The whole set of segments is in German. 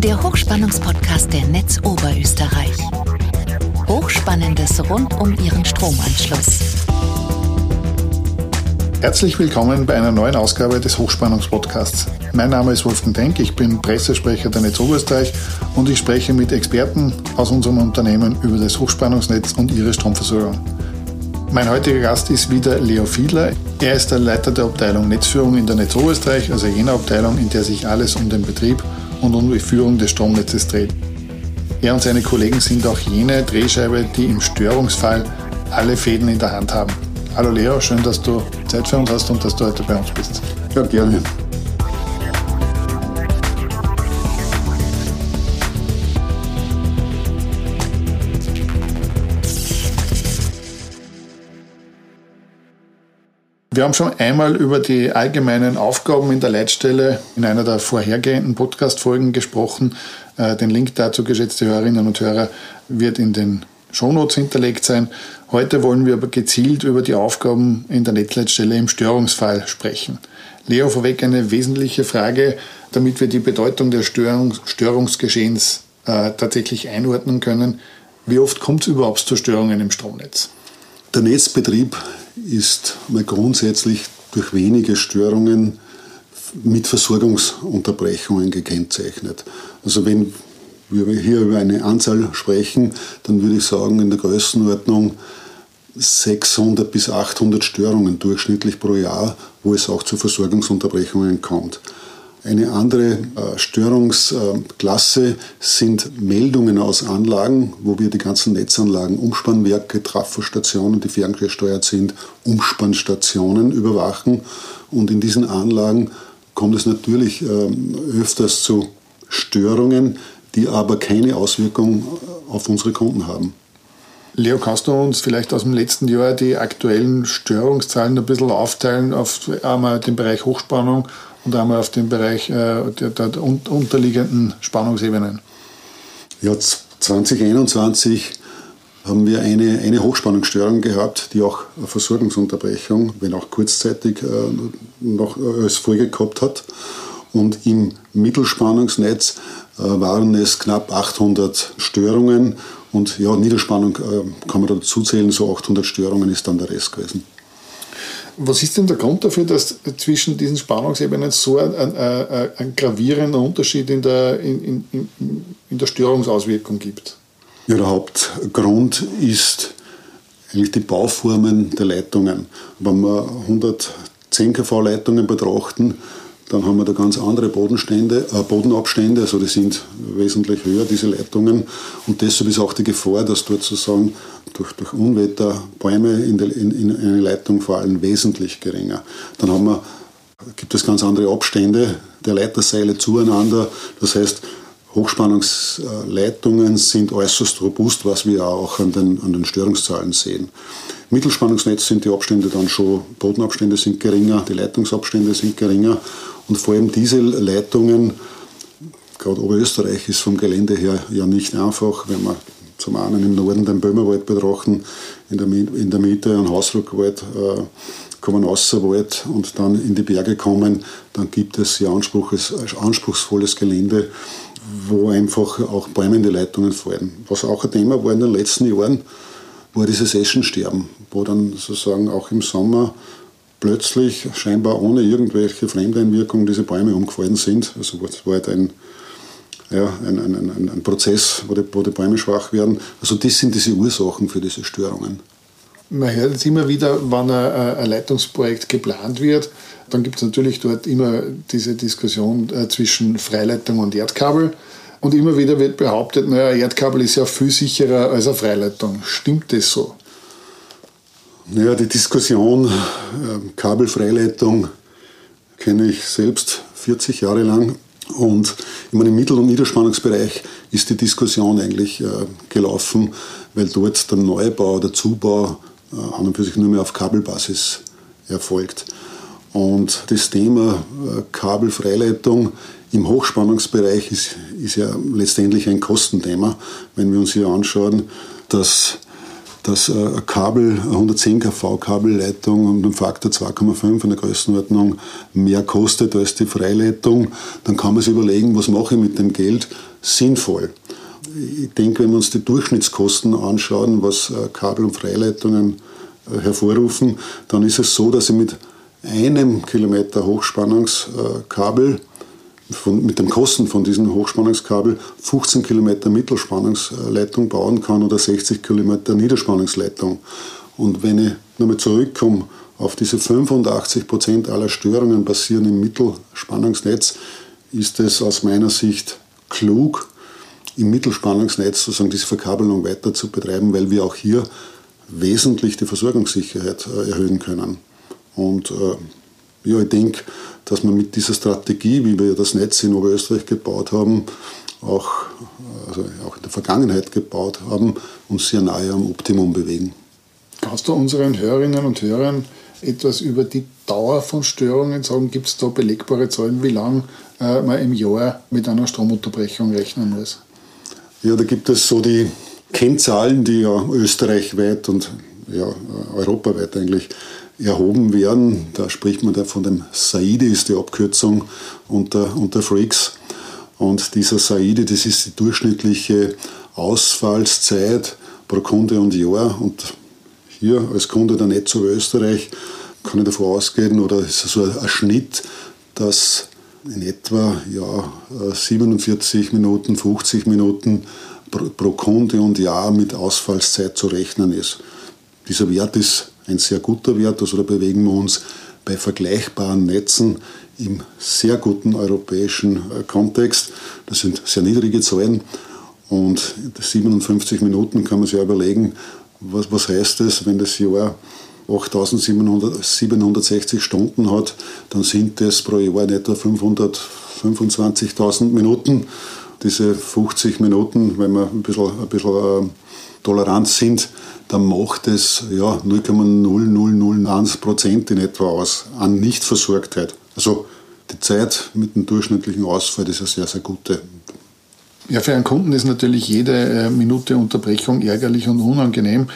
der Hochspannungspodcast der Netz Oberösterreich. Hochspannendes rund um Ihren Stromanschluss. Herzlich willkommen bei einer neuen Ausgabe des Hochspannungspodcasts. Mein Name ist Wolfgang Denk, ich bin Pressesprecher der Netz Oberösterreich und ich spreche mit Experten aus unserem Unternehmen über das Hochspannungsnetz und ihre Stromversorgung. Mein heutiger Gast ist wieder Leo Fiedler. Er ist der Leiter der Abteilung Netzführung in der Netz Oberösterreich, also jener Abteilung, in der sich alles um den Betrieb und um die Führung des Stromnetzes dreht. Er und seine Kollegen sind auch jene Drehscheibe, die im Störungsfall alle Fäden in der Hand haben. Hallo Leo, schön, dass du Zeit für uns hast und dass du heute bei uns bist. Ja, gerne. Wir haben schon einmal über die allgemeinen Aufgaben in der Leitstelle in einer der vorhergehenden Podcast-Folgen gesprochen. Äh, den Link dazu, geschätzte Hörerinnen und Hörer, wird in den Shownotes hinterlegt sein. Heute wollen wir aber gezielt über die Aufgaben in der Netzleitstelle im Störungsfall sprechen. Leo, vorweg eine wesentliche Frage, damit wir die Bedeutung des Störungs Störungsgeschehens äh, tatsächlich einordnen können. Wie oft kommt es überhaupt zu Störungen im Stromnetz? Der Netzbetrieb ist mal grundsätzlich durch wenige Störungen mit Versorgungsunterbrechungen gekennzeichnet. Also wenn wir hier über eine Anzahl sprechen, dann würde ich sagen, in der Größenordnung 600 bis 800 Störungen durchschnittlich pro Jahr, wo es auch zu Versorgungsunterbrechungen kommt. Eine andere äh, Störungsklasse sind Meldungen aus Anlagen, wo wir die ganzen Netzanlagen, Umspannwerke, Trafostationen, die ferngesteuert sind, Umspannstationen überwachen. Und in diesen Anlagen kommt es natürlich ähm, öfters zu Störungen, die aber keine Auswirkung auf unsere Kunden haben. Leo, kannst du uns vielleicht aus dem letzten Jahr die aktuellen Störungszahlen ein bisschen aufteilen auf einmal den Bereich Hochspannung und einmal auf den Bereich äh, der, der unterliegenden Spannungsebenen? Ja, 2021 haben wir eine, eine Hochspannungsstörung gehabt, die auch eine Versorgungsunterbrechung, wenn auch kurzzeitig, äh, noch als Folge gehabt hat. Und im Mittelspannungsnetz äh, waren es knapp 800 Störungen. Und ja, Niederspannung äh, kann man dazu zählen, so 800 Störungen ist dann der Rest gewesen. Was ist denn der Grund dafür, dass zwischen diesen Spannungsebenen so ein, ein, ein, gravierender Unterschied in der, in, in, in der Störungsauswirkung gibt? Ja, der Hauptgrund ist eigentlich die Bauformen der Leitungen. Wenn wir 110 kV-Leitungen betrachten, dann haben wir da ganz andere Bodenstände, äh, Bodenabstände, also die sind wesentlich höher, diese Leitungen. Und deshalb ist auch die Gefahr, dass dort sozusagen durch, durch Unwetter Bäume in, der, in, in eine Leitung fallen, wesentlich geringer. Dann haben wir, gibt es ganz andere Abstände der Leiterseile zueinander. Das heißt, Hochspannungsleitungen sind äußerst robust, was wir auch an den, an den Störungszahlen sehen. Mittelspannungsnetz sind die Abstände dann schon, Bodenabstände sind geringer, die Leitungsabstände sind geringer und vor allem diese Leitungen, gerade Oberösterreich ist vom Gelände her ja nicht einfach, wenn wir zum einen im Norden den Böhmerwald betrachten, in der, in der Mitte einen Hausruckwald, äh, kommen Außerwald und dann in die Berge kommen, dann gibt es ja anspruchsvolles Gelände, wo einfach auch Bäume in die Leitungen fallen. Was auch ein Thema war in den letzten Jahren, war dieses Eschensterben, wo dann sozusagen auch im Sommer plötzlich scheinbar ohne irgendwelche Fremdeinwirkung diese Bäume umgefallen sind. Also es war halt ein, ja, ein, ein, ein, ein Prozess, wo die, wo die Bäume schwach werden. Also das sind diese Ursachen für diese Störungen. Man hört jetzt immer wieder, wenn ein, ein Leitungsprojekt geplant wird, dann gibt es natürlich dort immer diese Diskussion äh, zwischen Freileitung und Erdkabel. Und immer wieder wird behauptet, naja, Erdkabel ist ja viel sicherer als eine Freileitung. Stimmt das so? Naja, die Diskussion äh, Kabelfreileitung kenne ich selbst 40 Jahre lang. Und in meinem Mittel- und Niederspannungsbereich ist die Diskussion eigentlich äh, gelaufen, weil dort der Neubau, der Zubau an und für sich nur mehr auf Kabelbasis erfolgt. Und das Thema äh, Kabelfreileitung im Hochspannungsbereich ist, ist ja letztendlich ein Kostenthema, wenn wir uns hier anschauen, dass dass ein Kabel, eine 110 kV Kabelleitung und ein Faktor 2,5 in der Größenordnung mehr kostet als die Freileitung, dann kann man sich überlegen, was mache ich mit dem Geld sinnvoll. Ich denke, wenn wir uns die Durchschnittskosten anschauen, was äh, Kabel- und Freileitungen äh, hervorrufen, dann ist es so, dass ich mit einem Kilometer Hochspannungskabel von, mit den Kosten von diesem Hochspannungskabel 15 Kilometer Mittelspannungsleitung bauen kann oder 60 Kilometer Niederspannungsleitung. Und wenn ich nochmal zurückkomme auf diese 85 Prozent aller Störungen basieren im Mittelspannungsnetz, ist es aus meiner Sicht klug, im Mittelspannungsnetz sozusagen diese Verkabelung weiter zu betreiben, weil wir auch hier wesentlich die Versorgungssicherheit äh, erhöhen können. Und äh, ja, ich denke, dass wir mit dieser Strategie, wie wir das Netz in Oberösterreich gebaut haben, auch, also auch in der Vergangenheit gebaut haben, uns sehr nahe am Optimum bewegen. Kannst du unseren Hörerinnen und Hörern etwas über die Dauer von Störungen sagen? Gibt es da belegbare Zahlen, wie lange äh, man im Jahr mit einer Stromunterbrechung rechnen muss? Ja, da gibt es so die Kennzahlen, die ja österreichweit und ja, europaweit eigentlich erhoben werden. Da spricht man da von dem SAIDI, ist die Abkürzung unter, unter Freaks. Und dieser SAIDI, das ist die durchschnittliche Ausfallszeit pro Kunde und Jahr. Und hier als Kunde der Netzo Österreich kann ich davon ausgehen, oder ist so ein Schnitt, dass in etwa ja, 47 Minuten, 50 Minuten pro Kunde und Jahr mit Ausfallszeit zu rechnen ist. Dieser Wert ist ein sehr guter Wert. Also da bewegen wir uns bei vergleichbaren Netzen im sehr guten europäischen äh, Kontext. Das sind sehr niedrige Zahlen. Und 57 Minuten kann man sich überlegen, was, was heißt das, wenn das Jahr 8760 Stunden hat, dann sind das pro Jahr in etwa 525.000 Minuten. Diese 50 Minuten, wenn wir ein bisschen, ein bisschen äh, tolerant sind, dann macht es ja, 0,0001 Prozent in etwa aus an Nichtversorgtheit. Also die Zeit mit dem durchschnittlichen Ausfall ist eine sehr, sehr gute. Ja, für einen Kunden ist natürlich jede äh, Minute Unterbrechung ärgerlich und unangenehm.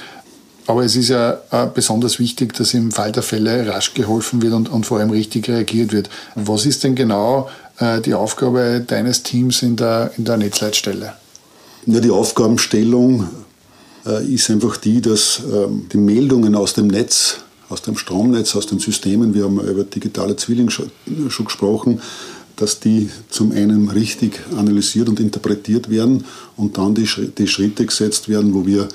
Aber es ist ja besonders wichtig, dass im Fall der Fälle rasch geholfen wird und, und vor allem richtig reagiert wird. Was ist denn genau äh, die Aufgabe deines Teams in der, in der Netzleitstelle? Ja, die Aufgabenstellung äh, ist einfach die, dass ähm, die Meldungen aus dem Netz, aus dem Stromnetz, aus den Systemen, wir haben über digitale Zwilling schon gesprochen, dass die zum einen richtig analysiert und interpretiert werden und dann die Schritte gesetzt werden, wo wir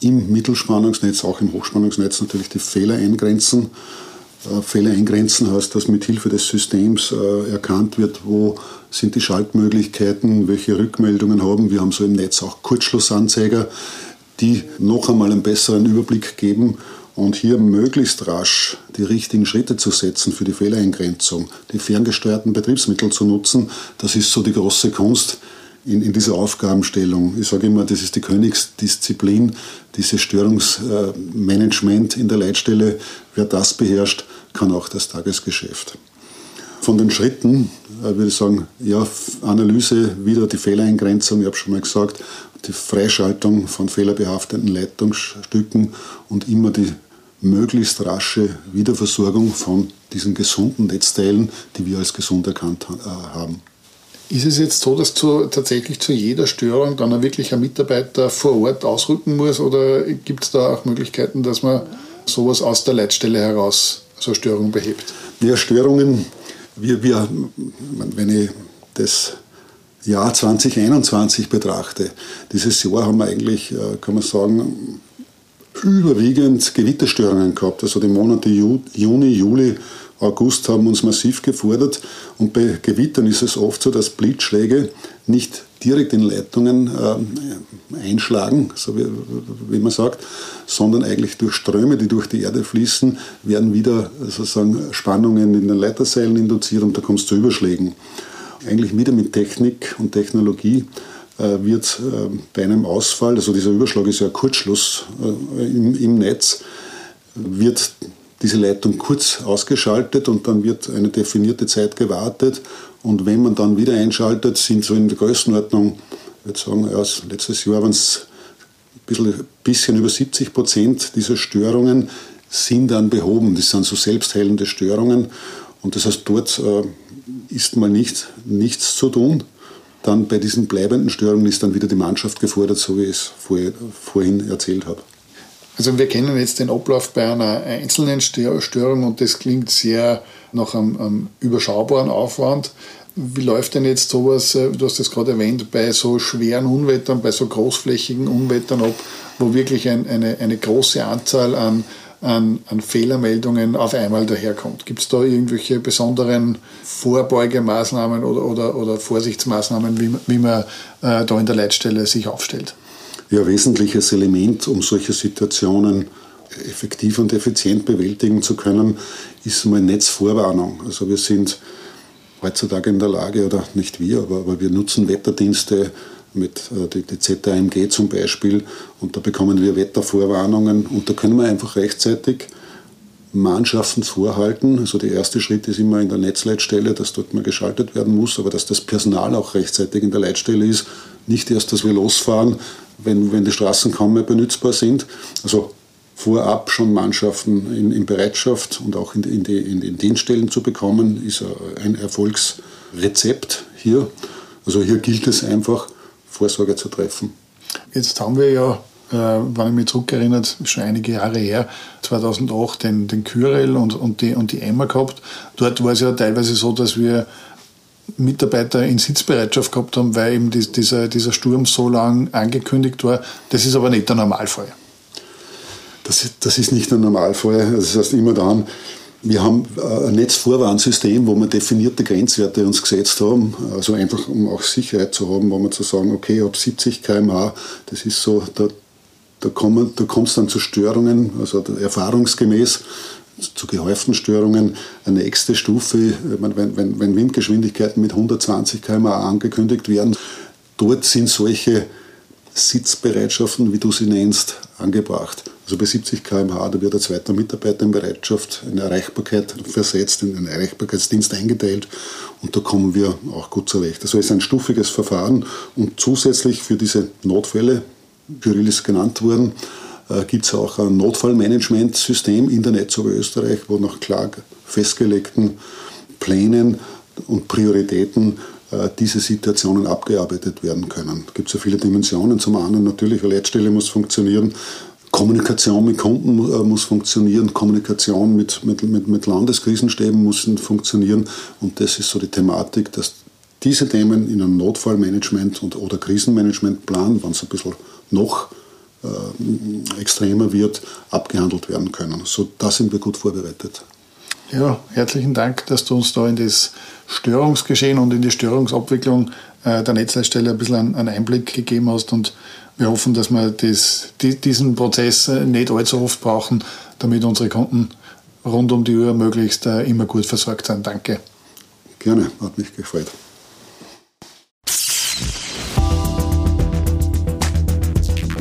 im Mittelspannungsnetz, auch im Hochspannungsnetz natürlich die Fehler eingrenzen. Äh, Fehler eingrenzen heißt, dass mit Hilfe des Systems äh, erkannt wird, wo sind die Schaltmöglichkeiten, welche Rückmeldungen haben. Wir haben so im Netz auch Kurzschlussanzeiger, die noch einmal einen besseren Überblick geben und hier möglichst rasch die richtigen Schritte zu setzen für die Fehlereingrenzung, die ferngesteuerten Betriebsmittel zu nutzen, das ist so die große Kunst in, in dieser Aufgabenstellung. Ich sage immer, das ist die Königsdisziplin, dieses Störungsmanagement in der Leitstelle. Wer das beherrscht, kann auch das Tagesgeschäft. Von den Schritten äh, würde ich sagen, ja, Analyse, wieder die Fehlereingrenzung, ich habe schon mal gesagt, die Freischaltung von fehlerbehafteten Leitungsstücken und immer die möglichst rasche Wiederversorgung von diesen gesunden Netzteilen, die wir als gesund erkannt äh, haben. Ist es jetzt so, dass zu, tatsächlich zu jeder Störung dann wirklich ein Mitarbeiter vor Ort ausrücken muss oder gibt es da auch Möglichkeiten, dass man sowas aus der Leitstelle heraus, so Störungen behebt? Ja, Störungen, wir, wir, wenn ich das Jahr 2021 betrachte, dieses Jahr haben wir eigentlich, äh, kann man sagen, überwiegend Gewitterstörungen gehabt. Also die Monate Juni, Juli, August haben uns massiv gefordert. Und bei Gewittern ist es oft so, dass Blitzschläge nicht direkt in Leitungen äh, einschlagen, so wie, wie, man sagt, sondern eigentlich durch Ströme, die durch die Erde fließen, werden wieder sozusagen Spannungen in den Leiterseilen induziert und da kommt es zu Überschlägen eigentlich wieder mit Technik und Technologie wird äh, bei einem Ausfall, also dieser Überschlag ist ja ein Kurzschluss äh, im, im Netz, wird diese Leitung kurz ausgeschaltet und dann wird eine definierte Zeit gewartet. Und wenn man dann wieder einschaltet, sind so in der Größenordnung, ich würde sagen, ja, letztes Jahr waren es bisschen, bisschen über 70 Prozent dieser Störungen sind dann behoben. Das sind so selbstheilende Störungen. Und das heißt, dort äh, ist mal nicht, nichts zu tun. Dann bei diesen bleibenden Störungen ist dann wieder die Mannschaft gefordert, so wie ich es vorhin erzählt habe. Also wir kennen jetzt den Ablauf bei einer einzelnen Störung und das klingt sehr nach einem, einem überschaubaren Aufwand. Wie läuft denn jetzt sowas, äh, du hast das gerade erwähnt, bei so schweren Unwettern, bei so großflächigen Unwettern ab, wo wirklich ein, eine, eine große Anzahl an, an, an Fehlermeldungen auf einmal daherkommt? Gibt es da irgendwelche besonderen Vorbeugemaßnahmen oder, oder, oder Vorsichtsmaßnahmen, wie, wie man äh, da in der Leitstelle sich aufstellt? ja, wesentliches Element, um solche Situationen effektiv und effizient bewältigen zu können, ist mal Netzvorwarnung. Also wir sind heutzutage in der Lage, oder nicht wir, aber, aber wir nutzen Wetterdienste mit äh, die, die ZAMG zum Beispiel und da bekommen wir Wettervorwarnungen und da können wir einfach rechtzeitig Mannschaften vorhalten. Also der erste Schritt ist immer in der Netzleitstelle, dass dort mal geschaltet werden muss, aber dass das Personal auch rechtzeitig in der Leitstelle ist. Nicht erst, dass wir losfahren, wenn, wenn die Straßen kaum mehr benutzbar sind. Also vorab schon Mannschaften in, in Bereitschaft und auch in, in, die, in den Dienststellen zu bekommen, ist ein Erfolgsrezept hier. Also hier gilt es einfach, Vorsorge zu treffen. Jetzt haben wir ja, äh, wenn ich mich zurückerinnert, schon einige Jahre her, 2008 den, den Kyrell und, und, die, und die Emma gehabt. Dort war es ja teilweise so, dass wir Mitarbeiter in Sitzbereitschaft gehabt haben, weil eben dieser, dieser Sturm so lang angekündigt war. Das ist aber nicht der Normalfall. Das, das ist nicht der Normalfall. Das heißt immer dann, wir haben äh, ein Netzvorwarnsystem, wo wir definierte Grenzwerte uns gesetzt haben, also einfach um auch Sicherheit zu haben, wo wir zu sagen, okay, ab 70 km/h, das ist so, da, da, da kommt es dann zu Störungen, also erfahrungsgemäß zu gehäuften Störungen. Eine nächste Stufe, wenn, wenn, wenn Windgeschwindigkeiten mit 120 km/h angekündigt werden, dort sind solche Sitzbereitschaften, wie du sie nennst, angebracht. Also bei 70 km/h, da wird ein zweiter Mitarbeiter in Bereitschaft, in Erreichbarkeit versetzt, in einen Erreichbarkeitsdienst eingeteilt und da kommen wir auch gut zurecht. Also es ist ein stufiges Verfahren und zusätzlich für diese Notfälle, Kyrill ist genannt worden, äh, gibt es auch ein Notfallmanagementsystem in der Netz Österreich, wo nach klar festgelegten Plänen und Prioritäten diese Situationen abgearbeitet werden können. Es gibt so viele Dimensionen. Zum einen natürlich, eine Leitstelle muss funktionieren, Kommunikation mit Kunden äh, muss funktionieren, Kommunikation mit, mit, mit, mit Landeskrisenstäben muss funktionieren. Und das ist so die Thematik, dass diese Themen in einem Notfallmanagement und, oder Krisenmanagementplan, wenn es ein bisschen noch äh, extremer wird, abgehandelt werden können. So, da sind wir gut vorbereitet. Ja, herzlichen Dank, dass du uns da in das Störungsgeschehen und in die Störungsabwicklung äh, der Netzleitstelle ein bisschen einen Einblick gegeben hast und wir hoffen, dass wir das, diesen Prozess äh, nicht allzu oft brauchen, damit unsere Kunden rund um die Uhr möglichst immer gut versorgt sind. Danke. Gerne, hat mich gefreut.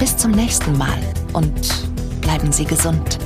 Bis zum nächsten Mal und bleiben Sie gesund.